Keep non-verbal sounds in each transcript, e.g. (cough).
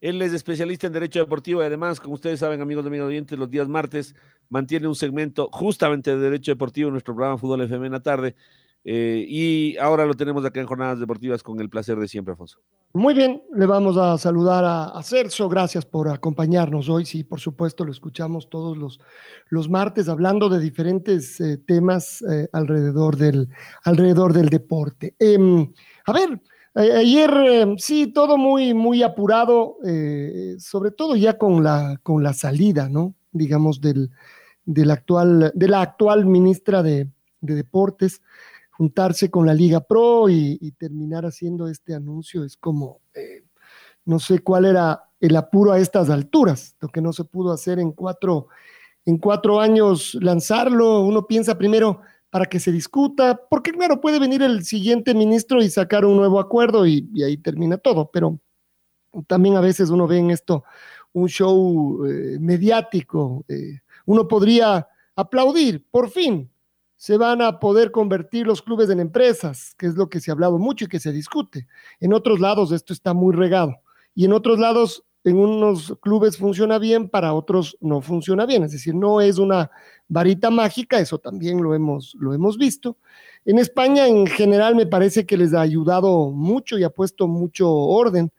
él es especialista en Derecho Deportivo y además, como ustedes saben, amigos de mi Oyentes, los días martes mantiene un segmento justamente de Derecho Deportivo en nuestro programa Fútbol FM en la tarde. Eh, y ahora lo tenemos acá en Jornadas Deportivas con el placer de siempre, Afonso. Muy bien, le vamos a saludar a, Celso, gracias por acompañarnos hoy. Sí, por supuesto, lo escuchamos todos los, los martes hablando de diferentes eh, temas eh, alrededor, del, alrededor del deporte. Em, a ver, Ayer em, sí, todo muy, muy apurado, eh, sobre todo ya con la, con la salida, ¿no? Digamos, del, del actual, de la actual ministra de, Deportes, juntarse con la Liga Pro y, terminar haciendo este anuncio es como, eh, no sé cuál era el apuro a estas alturas, lo que no se pudo hacer en cuatro, en cuatro años lanzarlo, uno piensa primero, para que se discuta, porque claro, puede venir el siguiente ministro y sacar un nuevo acuerdo y, ahí termina todo, pero también a veces uno ve en esto un show eh, mediático, eh, uno podría aplaudir, por fin, se van a poder convertir los clubes en empresas, que es lo que se ha hablado mucho y que se discute. En otros lados esto está muy regado y en otros lados en unos clubes funciona bien, para otros no funciona bien. Es decir, no es una varita mágica, eso también lo hemos, lo hemos visto. En España en general me parece que les ha ayudado mucho y ha puesto mucho orden.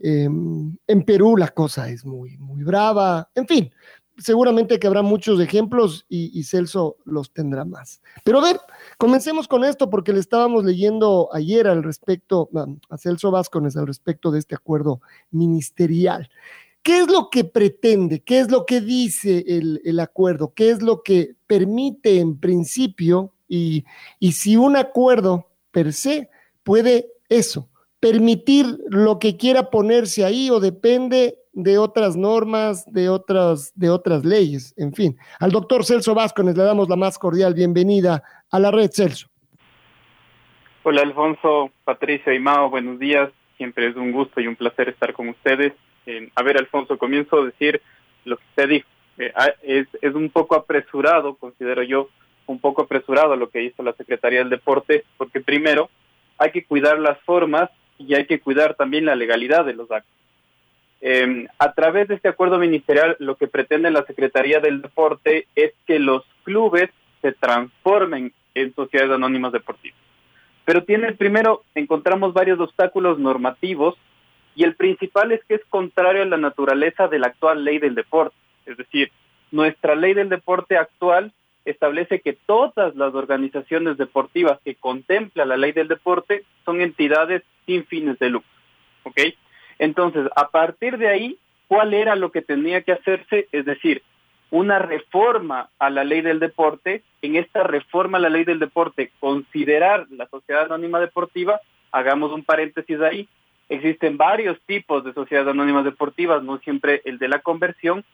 Em, en Perú la cosa es muy, muy brava. En fin, seguramente que habrá muchos ejemplos y, Celso los tendrá más. Pero a ver, comencemos con esto porque le estábamos leyendo ayer al respecto, a Celso Vázquez al respecto de este acuerdo ministerial. ¿Qué es lo que pretende? ¿Qué es lo que dice el, acuerdo? ¿Qué es lo que permite en principio? Y, y si un acuerdo per se puede eso, permitir lo que quiera ponerse ahí o depende de otras normas, de otras, de otras leyes, en fin. Al doctor Celso Vázquez le damos la más cordial bienvenida a la red Celso. Hola Alfonso, Patricia y Mao, buenos días. Siempre es un gusto y un placer estar con ustedes. a ver, Alfonso, comienzo a decir lo que usted dijo. Eh, ah, es, es un poco apresurado, considero yo, un poco apresurado lo que hizo la Secretaría del Deporte, porque primero hay que cuidar las formas y hay que cuidar también la legalidad de los actos. Eh, a través de este acuerdo ministerial, lo que pretende la Secretaría del Deporte es que los clubes se transformen en sociedades anónimas deportivas. Pero tiene primero, encontramos varios obstáculos normativos y el principal es que es contrario a la naturaleza de la actual ley del deporte. Es decir, nuestra ley del deporte actual establece que todas las organizaciones deportivas que contempla la ley del deporte son entidades sin fines de lucro. ¿Ok? Entonces, a partir de ahí, ¿cuál era lo que tenía que hacerse? Es decir, una reforma a la ley del deporte. En esta reforma a la ley del deporte, considerar la sociedad anónima deportiva, hagamos un paréntesis ahí, existen varios tipos de sociedades anónimas deportivas, no siempre el de la conversión,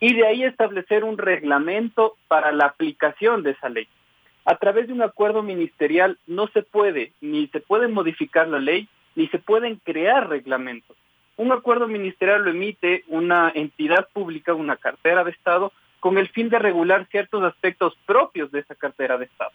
y de ahí establecer un reglamento para la aplicación de esa ley. A través de un acuerdo ministerial no se puede, ni se puede modificar la ley, ni se pueden crear reglamentos. Un acuerdo ministerial lo emite una entidad pública, una cartera de Estado, con el fin de regular ciertos aspectos propios de esa cartera de Estado.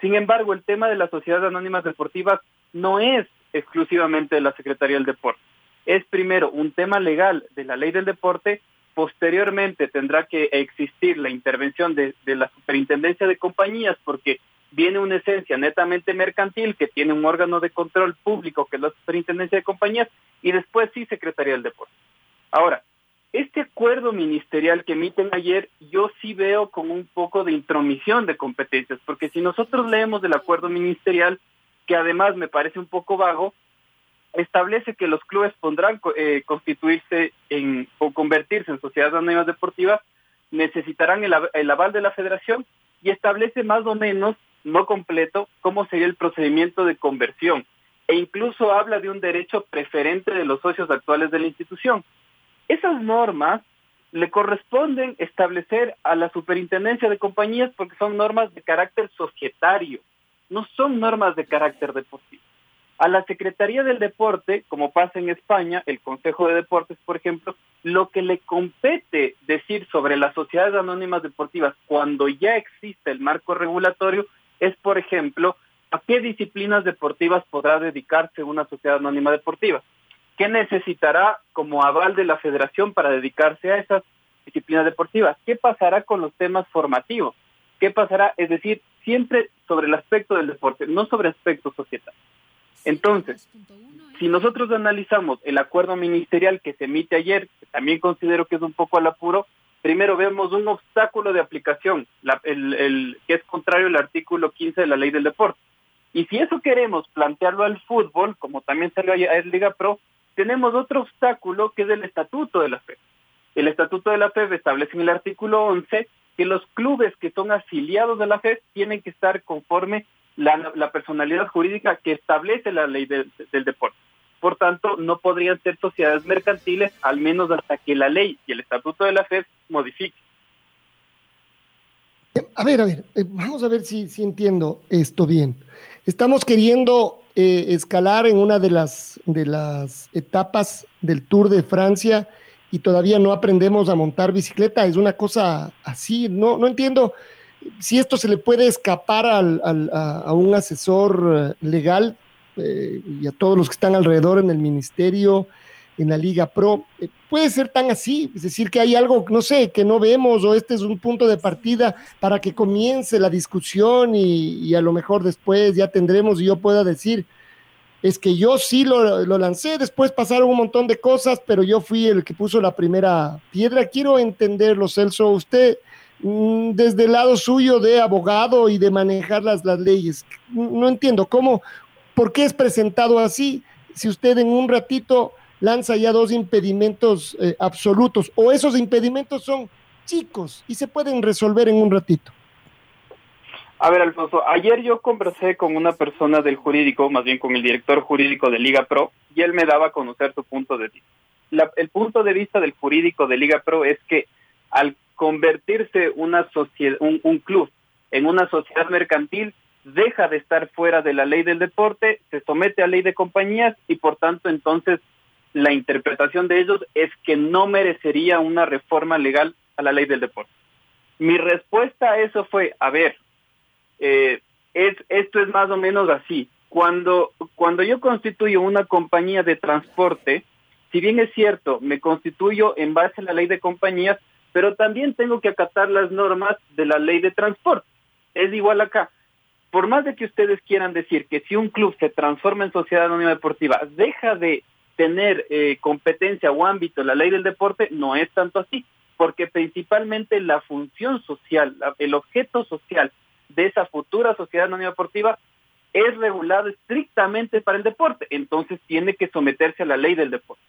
Sin embargo, el tema de las sociedades anónimas deportivas no es exclusivamente de la Secretaría del Deporte. Es primero un tema legal de la ley del deporte, posteriormente tendrá que existir la intervención de, de la Superintendencia de Compañías, porque viene una esencia netamente mercantil que tiene un órgano de control público que es la Superintendencia de Compañías y después sí Secretaría del Deporte. Ahora, este acuerdo ministerial que emiten ayer yo sí veo como un poco de intromisión de competencias, porque si nosotros leemos el acuerdo ministerial, que además me parece un poco vago, establece que los clubes podrán eh, constituirse en, o convertirse en sociedades anónimas deportivas, necesitarán el, el aval de la federación y establece más o menos, no completo, cómo sería el procedimiento de conversión e incluso habla de un derecho preferente de los socios actuales de la institución. Esas normas le corresponden establecer a la superintendencia de compañías porque son normas de carácter societario, no son normas de carácter deportivo. A la Secretaría del Deporte, como pasa en España, el Consejo de Deportes, por ejemplo, lo que le compete decir sobre las sociedades anónimas deportivas cuando ya existe el marco regulatorio es, por ejemplo, a qué disciplinas deportivas podrá dedicarse una sociedad anónima deportiva. ¿Qué necesitará como aval de la federación para dedicarse a esas disciplinas deportivas? ¿Qué pasará con los temas formativos? ¿Qué pasará? Es decir, siempre sobre el aspecto del deporte, no sobre aspectos societarios. Entonces, si nosotros analizamos el acuerdo ministerial que se emite ayer, que también considero que es un poco al apuro, primero vemos un obstáculo de aplicación, el, que es contrario al artículo 15 de la ley del deporte. Y si eso queremos plantearlo al fútbol, como también salió a Liga Pro, tenemos otro obstáculo que es el estatuto de la FEB. El estatuto de la FEB establece en el artículo 11 que los clubes que son afiliados de la FEB tienen que estar conforme la, personalidad jurídica que establece la ley del deporte. Por tanto, no podrían ser sociedades mercantiles, al menos hasta que la ley y el estatuto de la FED modifiquen. A ver, a ver, eh, vamos a ver si, si entiendo esto bien. Estamos queriendo eh, escalar en una de las, de las etapas del Tour de Francia y todavía no aprendemos a montar bicicleta. Es una cosa así, no, no entiendo si esto se le puede escapar al, a, un asesor eh, legal eh, y a todos los que están alrededor en el ministerio, en la Liga Pro, eh, puede ser tan así, es decir, que hay algo, no sé, que no vemos o este es un punto de partida para que comience la discusión y, a lo mejor después ya tendremos y yo pueda decir, es que yo sí lo, lo, lancé, después pasaron un montón de cosas, pero yo fui el que puso la primera piedra. Quiero entenderlo, Celso, usted Mm, desde el lado suyo de abogado y de manejar las, las leyes. No entiendo cómo, por qué es presentado así si usted en un ratito lanza ya dos impedimentos eh, absolutos o esos impedimentos son chicos y se pueden resolver en un ratito. A ver, Alfonso, ayer yo conversé con una persona del jurídico, más bien con el director jurídico de Liga Pro, y él me daba a conocer su punto de vista. el punto de vista del jurídico de Liga Pro es que al convertirse una sociedad, un, club en una sociedad mercantil, deja de estar fuera de la ley del deporte, se somete a ley de compañías y por tanto entonces la interpretación de ellos es que no merecería una reforma legal a la ley del deporte. Mi respuesta a eso fue, a ver, eh, es, esto es más o menos así. Cuando, cuando yo constituyo una compañía de transporte, si bien es cierto, me constituyo en base a la ley de compañías, pero también tengo que acatar las normas de la ley de transporte. Es igual acá. Por más de que ustedes quieran decir que si un club se transforma en sociedad anónima deportiva, deja de tener eh, competencia o ámbito la ley del deporte, no es tanto así, porque principalmente la función social, el objeto social de esa futura sociedad anónima deportiva es regulado estrictamente para el deporte, entonces tiene que someterse a la ley del deporte.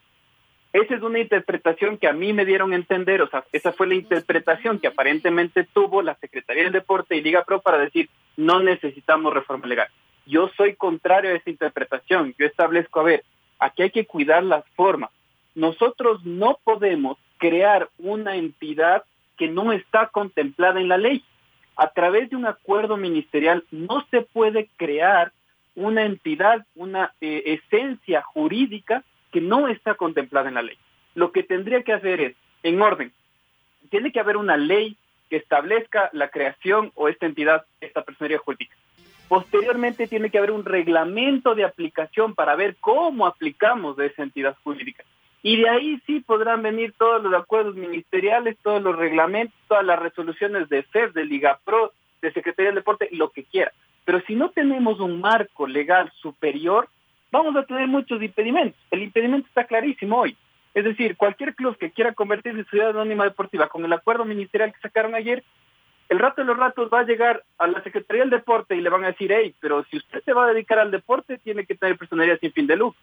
Esa es una interpretación que a mí me dieron a entender, o sea, esa fue la interpretación que aparentemente tuvo la Secretaría del Deporte y Liga Pro para decir, no necesitamos reforma legal. Yo soy contrario a esa interpretación, yo establezco, a ver, aquí hay que cuidar las formas. Nosotros no podemos crear una entidad que no está contemplada en la ley. A través de un acuerdo ministerial no se puede crear una entidad, una eh, esencia jurídica que no está contemplada en la ley. Lo que tendría que hacer es, en orden, tiene que haber una ley que establezca la creación o esta entidad, esta personería jurídica. Posteriormente tiene que haber un reglamento de aplicación para ver cómo aplicamos de esa entidad jurídica. Y de ahí sí podrán venir todos los acuerdos ministeriales, todos los reglamentos, todas las resoluciones de FED, de Liga Pro, de Secretaría del Deporte, lo que quiera. Pero si no tenemos un marco legal superior, vamos a tener muchos impedimentos. El impedimento está clarísimo hoy. Es decir, cualquier club que quiera convertirse en ciudad anónima deportiva con el acuerdo ministerial que sacaron ayer, el rato de los ratos va a llegar a la Secretaría del Deporte y le van a decir, hey, pero si usted se va a dedicar al deporte, tiene que tener personalidad sin fin de lucro.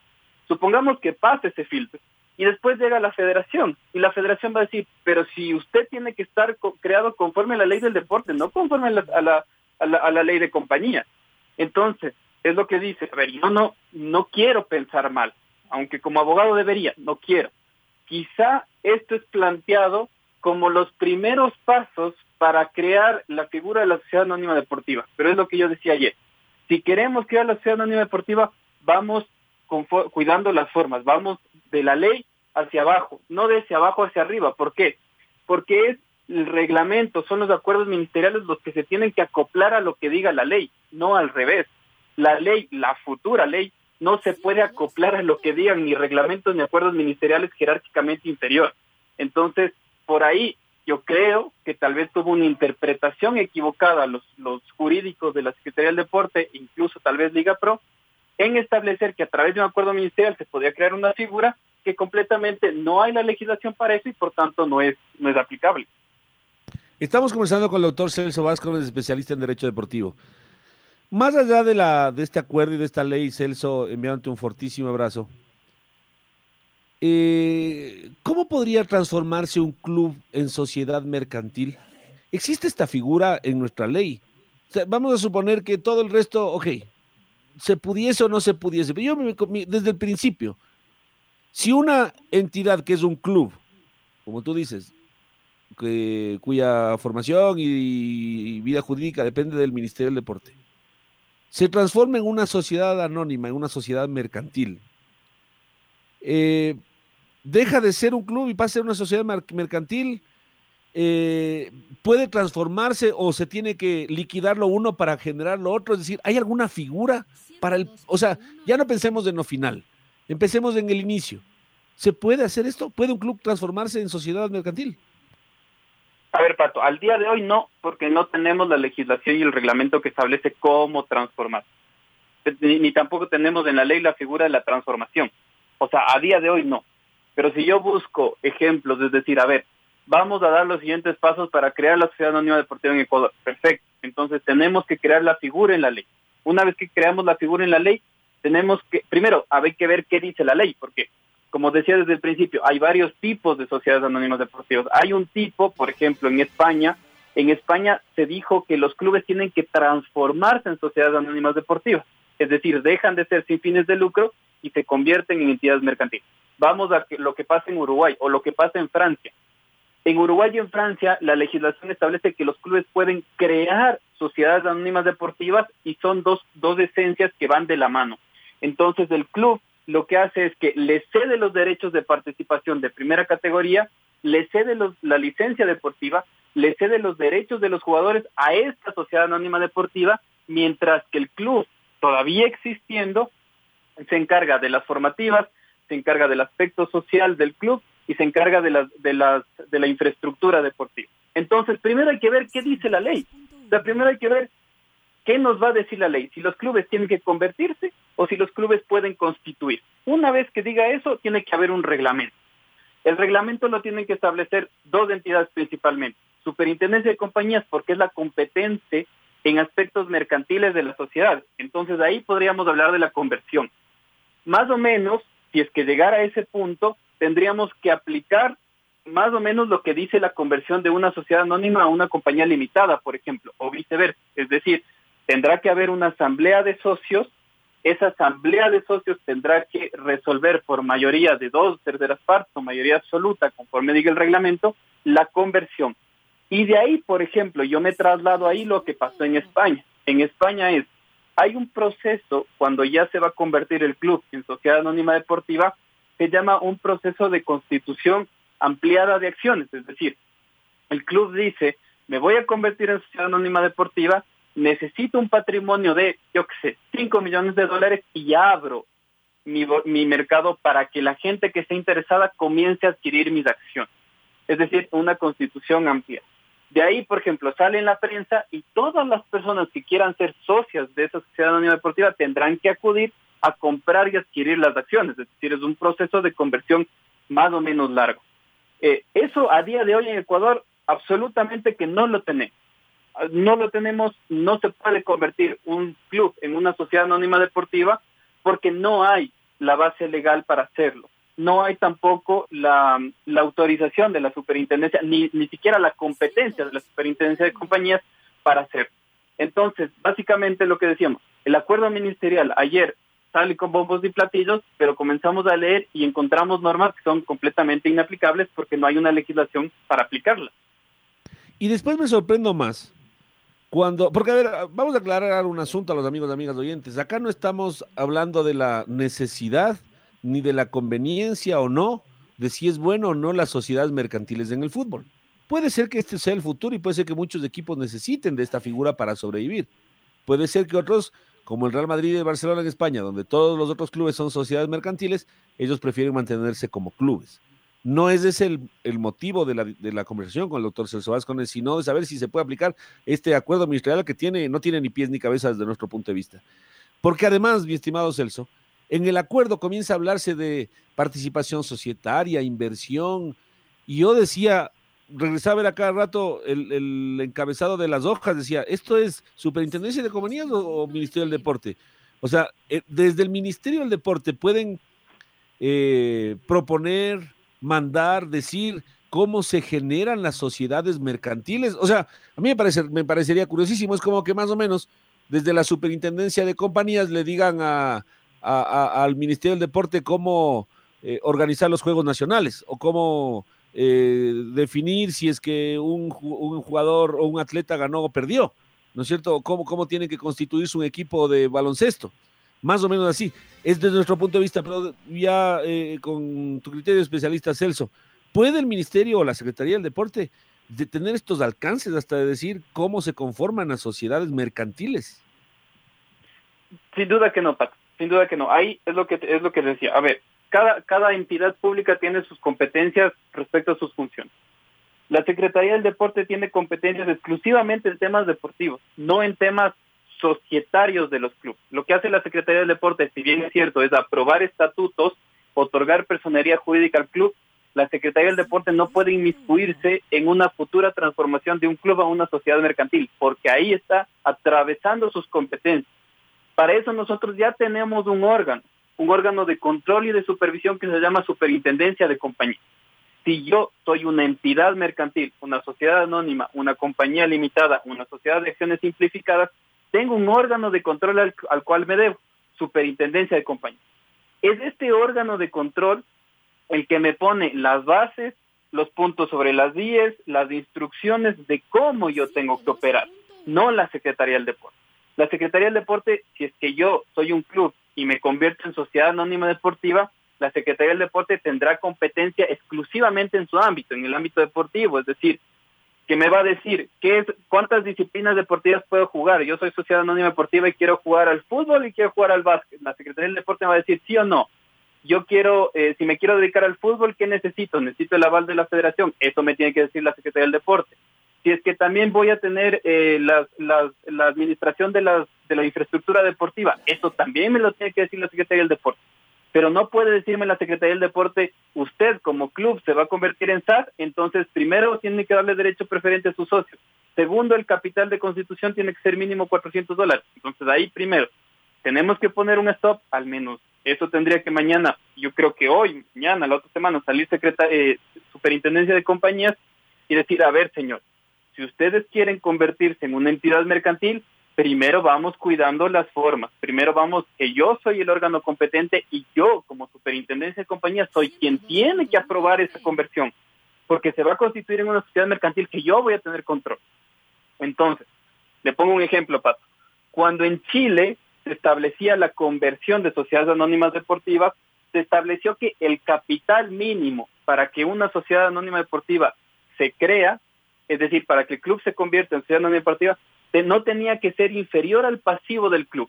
Supongamos que pase ese filtro y después llega la federación y la federación va a decir, pero si usted tiene que estar creado conforme a la ley del deporte, no conforme a la, a la, a la, ley de compañía. Entonces, es lo que dice, a ver, yo no, no quiero pensar mal, aunque como abogado debería, no quiero. Quizá esto es planteado como los primeros pasos para crear la figura de la sociedad anónima deportiva, pero es lo que yo decía ayer. Si queremos crear la sociedad anónima deportiva, vamos cuidando las formas, vamos de la ley hacia abajo, no de abajo hacia arriba. ¿Por qué? Porque es el reglamento, son los acuerdos ministeriales los que se tienen que acoplar a lo que diga la ley, no al revés. La ley, la futura ley, no se puede acoplar a lo que digan ni reglamentos ni acuerdos ministeriales jerárquicamente inferior. Entonces, por ahí yo creo que tal vez tuvo una interpretación equivocada los, los jurídicos de la Secretaría del Deporte, incluso tal vez Liga Pro, en establecer que a través de un acuerdo ministerial se podía crear una figura que completamente no hay la legislación para eso y por tanto no es, no es aplicable. Estamos conversando con el doctor Celso Vázquez, especialista en Derecho Deportivo. Más allá de, la, de este acuerdo y de esta ley, Celso, enviándote un fortísimo abrazo. Eh, ¿Cómo podría transformarse un club en sociedad mercantil? ¿Existe esta figura en nuestra ley? vamos a suponer que todo el resto, ok, se pudiese o no se pudiese. Pero yo desde el principio, si una entidad que es un club, como tú dices, cuya formación y, vida jurídica depende del Ministerio del Deporte, se transforma en una sociedad anónima, en una sociedad mercantil, eh, deja de ser un club y pasa a ser una sociedad mercantil, eh, puede transformarse o se tiene que liquidar lo uno para generar lo otro. Es decir, ¿hay alguna figura para el... O sea, ya no pensemos en lo final, empecemos en el inicio. ¿Se puede hacer esto? ¿Puede un club transformarse en sociedad mercantil? A ver, Pato, al día de hoy no, porque no tenemos la legislación y el reglamento que establece cómo transformar. Ni, tampoco tenemos en la ley la figura de la transformación. O sea, a día de hoy no. Pero si yo busco ejemplos, es decir, a ver, vamos a dar los siguientes pasos para crear la Sociedad Anónima Deportiva en Ecuador. Perfecto. Entonces tenemos que crear la figura en la ley. Una vez que creamos la figura en la ley, tenemos que, primero, hay que ver qué dice la ley, porque, como decía desde el principio, hay varios tipos de sociedades anónimas deportivas. Hay un tipo, por ejemplo, en España, en España se dijo que los clubes tienen que transformarse en sociedades anónimas deportivas, es decir, dejan de ser sin fines de lucro y se convierten en entidades mercantiles. Vamos a lo que pasa en Uruguay o lo que pasa en Francia. En Uruguay y en Francia, la legislación establece que los clubes pueden crear sociedades anónimas deportivas y son dos, dos esencias que van de la mano. Entonces, el club lo que hace es que le cede los derechos de participación de primera categoría, le cede los, la licencia deportiva, le cede los derechos de los jugadores a esta sociedad anónima deportiva, mientras que el club, todavía existiendo, se encarga de las formativas, se encarga del aspecto social del club y se encarga de, las, de, las, de la infraestructura deportiva. Entonces, primero hay que ver qué dice la ley. O sea, primero hay que ver qué nos va a decir la ley, si los clubes tienen que convertirse o si los clubes pueden constituir. Una vez que diga eso, tiene que haber un reglamento. El reglamento lo tienen que establecer dos entidades principalmente. Superintendencia de compañías, porque es la competente en aspectos mercantiles de la sociedad. Entonces ahí podríamos hablar de la conversión. Más o menos, si es que llegara a ese punto, tendríamos que aplicar más o menos lo que dice la conversión de una sociedad anónima a una compañía limitada, por ejemplo, o viceversa. Es decir, tendrá que haber una asamblea de socios, esa asamblea de socios tendrá que resolver por mayoría de dos terceras partes o mayoría absoluta, conforme diga el reglamento, la conversión. Y de ahí, por ejemplo, yo me traslado ahí lo que pasó en España. En España es, hay un proceso cuando ya se va a convertir el club en sociedad anónima deportiva, se llama un proceso de constitución ampliada de acciones, es decir, el club dice, me voy a convertir en sociedad anónima deportiva, necesito un patrimonio de, yo qué sé, 5 millones de dólares y abro mi, mi mercado para que la gente que esté interesada comience a adquirir mis acciones. Es decir, una constitución amplia. De ahí, por ejemplo, sale en la prensa y todas las personas que quieran ser socias de esa sociedad anónima deportiva tendrán que acudir a comprar y adquirir las acciones, es decir, es un proceso de conversión más o menos largo. Eh, eso a día de hoy en Ecuador absolutamente que no lo tenemos. No lo tenemos, no se puede convertir un club en una sociedad anónima deportiva porque no hay la base legal para hacerlo. No hay tampoco la, la autorización de la superintendencia, ni, ni siquiera la competencia de la superintendencia de compañías para hacerlo. Entonces, básicamente lo que decíamos, el acuerdo ministerial ayer sale con bombos y platillos, pero comenzamos a leer y encontramos normas que son completamente inaplicables porque no hay una legislación para aplicarlas. Y después me sorprendo más cuando, porque a ver, vamos a aclarar un asunto a los amigos y amigas oyentes. Acá no estamos hablando de la necesidad ni de la conveniencia o no de si es bueno o no las sociedades mercantiles en el fútbol. Puede ser que este sea el futuro y puede ser que muchos equipos necesiten de esta figura para sobrevivir. Puede ser que otros, como el Real Madrid y el Barcelona en España, donde todos los otros clubes son sociedades mercantiles, ellos prefieren mantenerse como clubes. No es ese el, el motivo de la, de la, conversación con el doctor Celso Vázquez, sino de saber si se puede aplicar este acuerdo ministerial que tiene, no tiene ni pies ni cabeza desde nuestro punto de vista. Porque además, mi estimado Celso, en el acuerdo comienza a hablarse de participación societaria, inversión, y yo decía, regresaba a ver a cada rato el, el, encabezado de las hojas, decía, ¿esto es Superintendencia de Compañías o, o Ministerio del Deporte? O sea, eh, desde el Ministerio del Deporte pueden eh, proponer, mandar, decir cómo se generan las sociedades mercantiles. O sea, a mí me, parece, me parecería curiosísimo, es como que más o menos desde la Superintendencia de Compañías le digan a, al Ministerio del Deporte cómo eh, organizar los Juegos Nacionales o cómo eh, definir si es que un, un, jugador o un atleta ganó o perdió, ¿no es cierto? ¿Cómo, cómo tiene que constituirse un equipo de baloncesto? Más o menos así. Es desde nuestro punto de vista, pero ya eh, con tu criterio especialista, Celso, ¿puede el Ministerio o la Secretaría del Deporte de tener estos alcances hasta de decir cómo se conforman las sociedades mercantiles? Sin duda que no, Pat. Sin duda que no. Ahí es lo que es lo que decía. A ver, cada, cada entidad pública tiene sus competencias respecto a sus funciones. La Secretaría del Deporte tiene competencias exclusivamente en temas deportivos, no en temas societarios de los clubes. Lo que hace la Secretaría del Deporte, si bien es cierto, es aprobar estatutos, otorgar personería jurídica al club, la Secretaría del Deporte no puede inmiscuirse en una futura transformación de un club a una sociedad mercantil, porque ahí está atravesando sus competencias. Para eso nosotros ya tenemos un órgano, un órgano de control y de supervisión que se llama Superintendencia de Compañía. Si yo soy una entidad mercantil, una sociedad anónima, una compañía limitada, una sociedad de acciones simplificadas, tengo un órgano de control al, al cual me debo, Superintendencia de Compañía. Es este órgano de control el que me pone las bases, los puntos sobre las vías, las instrucciones de cómo yo tengo que operar, no la Secretaría del Deporte. La Secretaría del Deporte, si es que yo soy un club y me convierto en sociedad anónima deportiva, la Secretaría del Deporte tendrá competencia exclusivamente en su ámbito, en el ámbito deportivo, es decir, que me va a decir qué cuántas disciplinas deportivas puedo jugar. Yo soy sociedad anónima deportiva y quiero jugar al fútbol y quiero jugar al básquet. La Secretaría del Deporte me va a decir sí o no. Yo quiero, eh, si me quiero dedicar al fútbol, ¿qué necesito? Necesito el aval de la federación. Eso me tiene que decir la Secretaría del Deporte. Si es que también voy a tener eh, la administración de, las, de la infraestructura deportiva, eso también me lo tiene que decir la Secretaría del Deporte pero no puede decirme la Secretaría del Deporte, usted como club se va a convertir en SAT, entonces primero tiene que darle derecho preferente a sus socios. Segundo, el capital de constitución tiene que ser mínimo 400 dólares. Entonces ahí primero, tenemos que poner un stop, al menos eso tendría que mañana, yo creo que hoy, mañana, la otra semana, salir secreta, eh, superintendencia de compañías y decir, a ver señor, si ustedes quieren convertirse en una entidad mercantil, primero vamos cuidando las formas, primero vamos que yo soy el órgano competente y yo como superintendencia de compañía soy quien tiene que aprobar esa conversión, porque se va a constituir en una sociedad mercantil que yo voy a tener control. Entonces, le pongo un ejemplo, Pato. Cuando en Chile se establecía la conversión de sociedades anónimas deportivas, se estableció que el capital mínimo para que una sociedad anónima deportiva se crea, es decir, para que el club se convierta en sociedad anónima deportiva, no tenía que ser inferior al pasivo del club.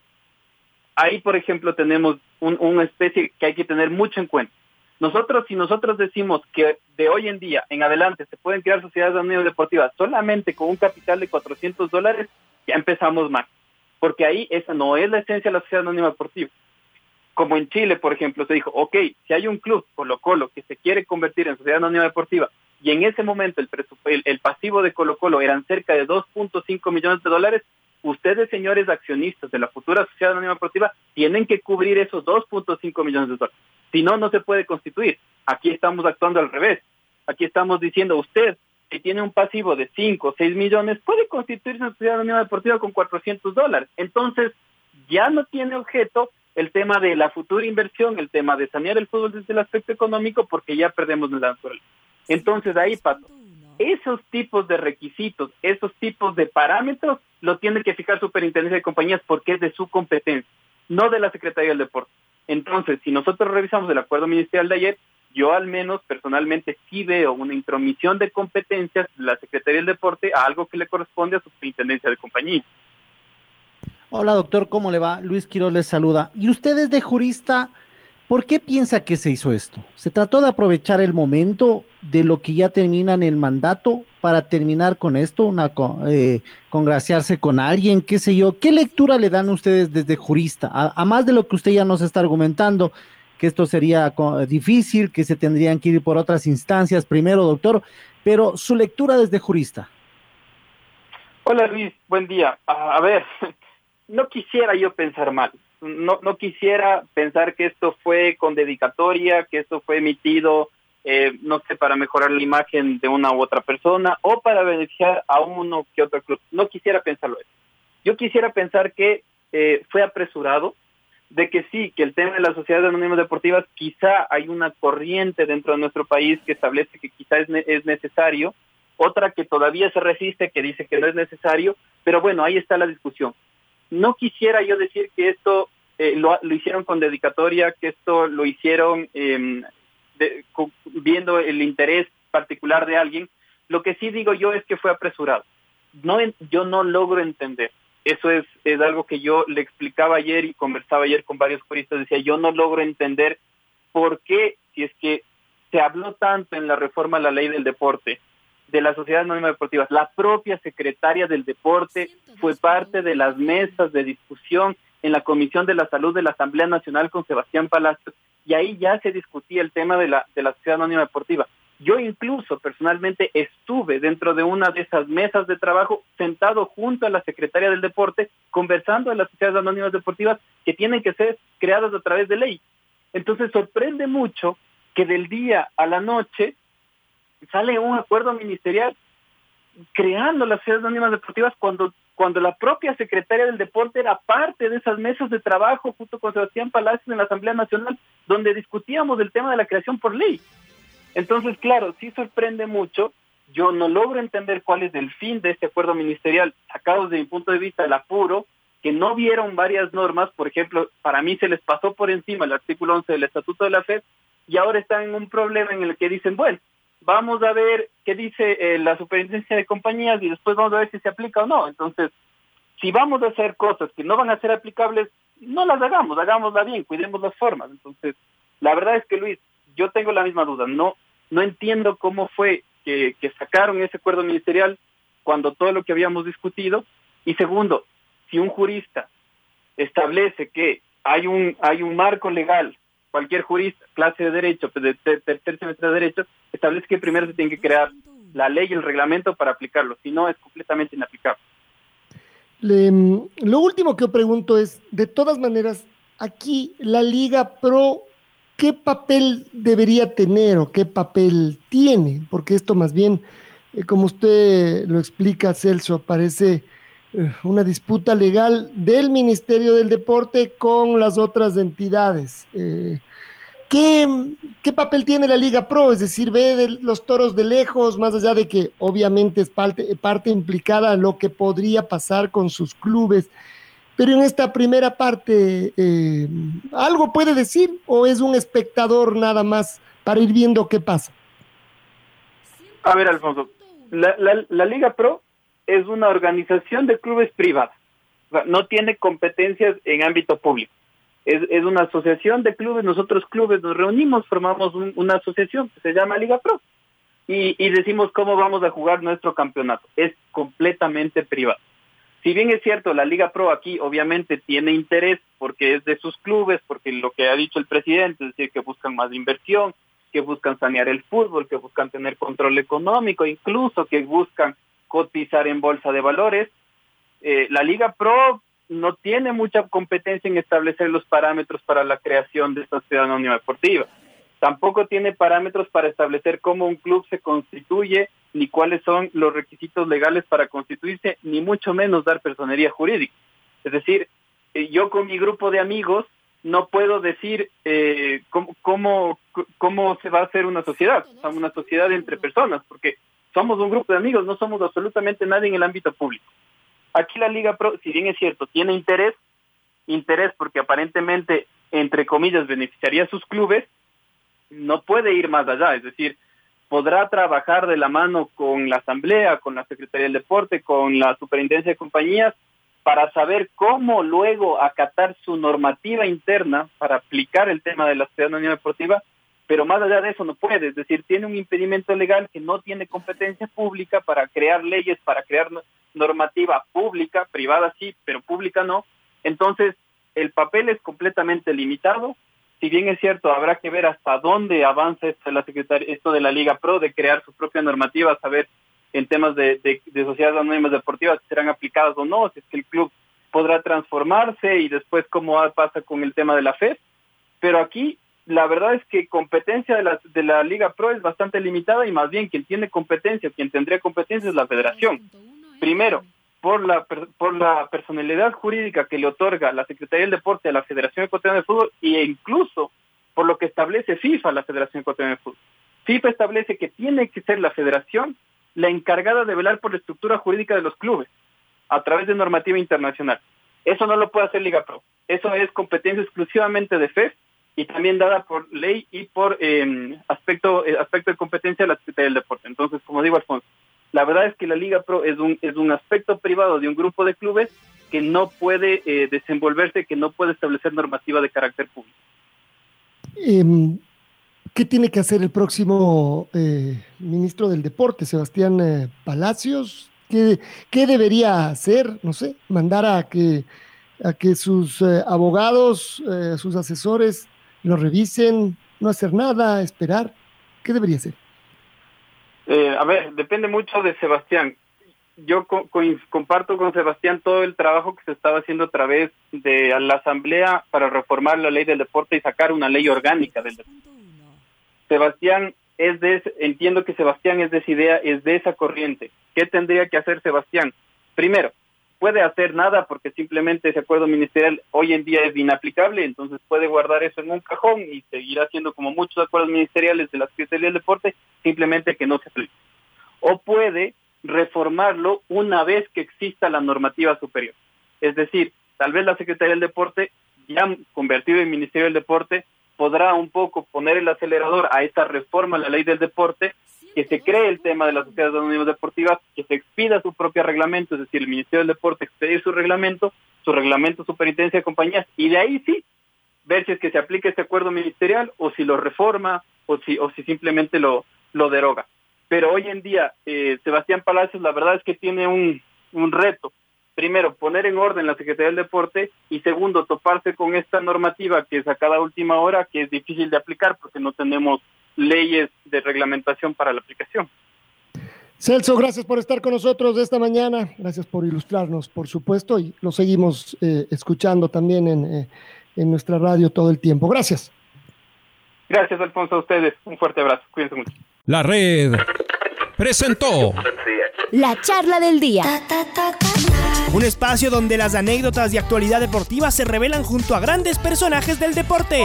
Ahí, por ejemplo, tenemos un, una especie que hay que tener mucho en cuenta. Nosotros, si nosotros decimos que de hoy en día en adelante se pueden crear sociedades anónimas deportivas solamente con un capital de 400 dólares, ya empezamos mal. Porque ahí esa no es la esencia de la sociedad anónima deportiva. Como en Chile, por ejemplo, se dijo, ok, si hay un club, Colo Colo, que se quiere convertir en sociedad anónima deportiva, y en ese momento el, pasivo de Colo Colo eran cerca de 2.5 millones de dólares, ustedes, señores accionistas de la futura sociedad anónima deportiva, tienen que cubrir esos 2.5 millones de dólares. Si no, no se puede constituir. Aquí estamos actuando al revés. Aquí estamos diciendo, usted, si tiene un pasivo de 5 o 6 millones, puede constituirse en sociedad anónima deportiva con 400 dólares. Entonces, ya no tiene objeto el tema de la futura inversión, el tema de sanear el fútbol desde el aspecto económico, porque ya perdemos la naturaleza. Entonces, ahí, Pato, esos tipos de requisitos, esos tipos de parámetros, lo tiene que fijar Superintendencia de Compañías porque es de su competencia, no de la Secretaría del Deporte. Entonces, si nosotros revisamos el acuerdo ministerial de ayer, yo al menos personalmente sí veo una intromisión de competencias de la Secretaría del Deporte a algo que le corresponde a Superintendencia de Compañías. Hola doctor, ¿cómo le va? Luis Quiroz les saluda. ¿Y usted es de jurista? ¿Por qué piensa que se hizo esto? ¿Se trató de aprovechar el momento de lo que ya termina en el mandato para terminar con esto, una eh, congraciarse con alguien, qué sé yo? ¿Qué lectura le dan ustedes desde jurista? A, más de lo que usted ya nos está argumentando, que esto sería difícil, que se tendrían que ir por otras instancias primero, doctor, pero su lectura desde jurista. Hola Luis, buen día. A ver, (laughs) no quisiera yo pensar mal no, no quisiera pensar que esto fue con dedicatoria, que esto fue emitido, eh, no sé, para mejorar la imagen de una u otra persona o para beneficiar a uno que otro club. No quisiera pensarlo eso. Yo quisiera pensar que eh, fue apresurado, de que sí, que el tema de las sociedades anónimas deportivas, quizá hay una corriente dentro de nuestro país que establece que quizá es, es necesario, otra que todavía se resiste, que dice que no es necesario, pero bueno, ahí está la discusión. No quisiera yo decir que esto eh, lo, hicieron con dedicatoria, que esto lo hicieron em, viendo el interés particular de alguien. Lo que sí digo yo es que fue apresurado. No, yo no logro entender. Eso es, es algo que yo le explicaba ayer y conversaba ayer con varios juristas. Decía, yo no logro entender por qué, si es que se habló tanto en la reforma a la ley del deporte, de la Sociedad Anónima Deportiva. La propia secretaria del deporte fue parte de las mesas de discusión en la Comisión de la Salud de la Asamblea Nacional con Sebastián Palacios y ahí ya se discutía el tema de la, de la Sociedad Anónima Deportiva. Yo incluso personalmente estuve dentro de una de esas mesas de trabajo sentado junto a la secretaria del deporte conversando de las sociedades anónimas deportivas que tienen que ser creadas a través de ley. Entonces sorprende mucho que del día a la noche sale un acuerdo ministerial creando las ciudades anónimas deportivas cuando cuando la propia secretaria del deporte era parte de esas mesas de trabajo junto con Sebastián Palacios en la Asamblea Nacional donde discutíamos el tema de la creación por ley. Entonces, claro, sí sorprende mucho. Yo no logro entender cuál es el fin de este acuerdo ministerial, sacado desde mi punto de vista el apuro, que no vieron varias normas, por ejemplo, para mí se les pasó por encima el artículo 11 del Estatuto de la FED y ahora están en un problema en el que dicen, bueno, vamos a ver qué dice eh, la superintendencia de compañías y después vamos a ver si se aplica o no. Entonces, si vamos a hacer cosas que no van a ser aplicables, no las hagamos, hagámosla bien, cuidemos las formas. Entonces, la verdad es que Luis, yo tengo la misma duda, no, no entiendo cómo fue que, que sacaron ese acuerdo ministerial cuando todo lo que habíamos discutido. Y segundo, si un jurista establece que hay un, hay un marco legal cualquier jurista, clase de derecho, pues, de tercer semestre de derecho, establece que primero se tiene que crear la ley el reglamento para aplicarlo, si no es completamente inaplicable. lo último que yo pregunto es, de todas maneras, aquí la Liga Pro, ¿qué papel debería tener o qué papel tiene? Porque esto más bien, eh, como usted lo explica, Celso, parece una disputa legal del Ministerio del Deporte con las otras entidades. Eh, ¿qué, papel tiene la Liga Pro? Es decir, ve los toros de lejos, más allá de que obviamente es parte, parte implicada en lo que podría pasar con sus clubes. Pero en esta primera parte, eh, ¿algo puede decir o es un espectador nada más para ir viendo qué pasa? A ver, Alfonso, la Liga Pro es una organización de clubes privados. no tiene competencias en ámbito público. Es, es, una asociación de clubes, nosotros clubes nos reunimos, formamos una asociación que se llama Liga Pro y, y decimos cómo vamos a jugar nuestro campeonato. Es completamente privado. Si bien es cierto, la Liga Pro aquí obviamente tiene interés porque es de sus clubes, porque lo que ha dicho el presidente, es decir, que buscan más inversión, que buscan sanear el fútbol, que buscan tener control económico, incluso que buscan cotizar en bolsa de valores. Eh, la Liga Pro no tiene mucha competencia en establecer los parámetros para la creación de esta ciudad anónima deportiva. Tampoco tiene parámetros para establecer cómo un club se constituye, ni cuáles son los requisitos legales para constituirse, ni mucho menos dar personería jurídica. Es decir, eh, yo con mi grupo de amigos no puedo decir eh, cómo, cómo, cómo se va a hacer una sociedad, una sociedad entre personas, porque somos un grupo de amigos, no somos absolutamente nadie en el ámbito público. Aquí la Liga Pro, si bien es cierto, tiene interés, interés porque aparentemente, entre comillas, beneficiaría a sus clubes, no puede ir más allá, es decir, podrá trabajar de la mano con la Asamblea, con la Secretaría del Deporte, con la Superintendencia de Compañías, para saber cómo luego acatar su normativa interna para aplicar el tema de la ciudadanía deportiva, pero más allá de eso no puede, es decir, tiene un impedimento legal que no tiene competencia pública para crear leyes, para crear normativa pública, privada sí, pero pública no. Entonces, el papel es completamente limitado. Si bien es cierto, habrá que ver hasta dónde avanza esto de la Secretaría, esto de la Liga Pro, de crear su propia normativa, saber en temas de, de, sociedades anónimas deportivas serán aplicadas o no, si es que el club podrá transformarse y después cómo pasa con el tema de la FED. Pero aquí la verdad es que competencia de la, de la Liga Pro es bastante limitada y más bien quien tiene competencia, quien tendría competencia es la federación. Primero, por la, por la personalidad jurídica que le otorga la Secretaría del Deporte a la Federación Ecuatoriana de Fútbol e incluso por lo que establece FIFA, la Federación Ecuatoriana de Fútbol. FIFA establece que tiene que ser la federación la encargada de velar por la estructura jurídica de los clubes a través de normativa internacional. Eso no lo puede hacer Liga Pro. Eso es competencia exclusivamente de FEF y también dada por ley y por em, aspecto eh, aspecto de competencia de la Secretaría del Deporte. Entonces, como digo Alfonso, la verdad es que la Liga Pro es un es un aspecto privado de un grupo de clubes que no puede eh, desenvolverse, que no puede establecer normativa de carácter público. Em, ¿Qué tiene que hacer el próximo eh, ministro del Deporte, Sebastián eh, Palacios? ¿Qué, ¿Qué, debería hacer? No sé, mandar a que, a que sus eh, abogados, sus asesores lo revisen, no hacer nada, esperar. ¿Qué debería hacer? a ver, depende mucho de Sebastián. Yo comparto con Sebastián todo el trabajo que se estaba haciendo a través de la Asamblea para reformar la ley del deporte y sacar una ley orgánica del deporte Sebastián es de, entiendo que Sebastián es de esa idea, es de esa corriente. ¿Qué tendría que hacer Sebastián? Primero, puede hacer nada porque simplemente ese acuerdo ministerial hoy en día es inaplicable, entonces puede guardar eso en un cajón y seguir haciendo como muchos acuerdos ministeriales de la Secretaría del Deporte, simplemente que no se aplique. O puede reformarlo una vez que exista la normativa superior. Es decir, tal vez la Secretaría del Deporte, ya convertido en Ministerio del Deporte, podrá un poco poner el acelerador a esta reforma a la ley del deporte, que se cree el tema de las sociedades anónimas deportivas, que se expida su propio reglamento, es decir, el Ministerio del Deporte expedir su reglamento, su reglamento superintendencia de compañías, y de ahí sí, ver si es que se aplica este acuerdo ministerial o si lo reforma o si, o si simplemente lo, lo deroga. Pero hoy en día, eh, Sebastián Palacios, la verdad es que tiene un, un reto primero, poner en orden la Secretaría del Deporte y segundo, toparse con esta normativa que es a cada última hora, que es difícil de aplicar porque no tenemos leyes de reglamentación para la aplicación. Celso, gracias por estar con nosotros esta mañana, gracias por ilustrarnos, por supuesto, y lo seguimos eh, escuchando también en, eh, en nuestra radio todo el tiempo. Gracias. Gracias, Alfonso, a ustedes. Un fuerte abrazo. Cuídense mucho. La red presentó la charla del día. Un espacio donde las anécdotas de actualidad deportiva se revelan junto a grandes personajes del deporte.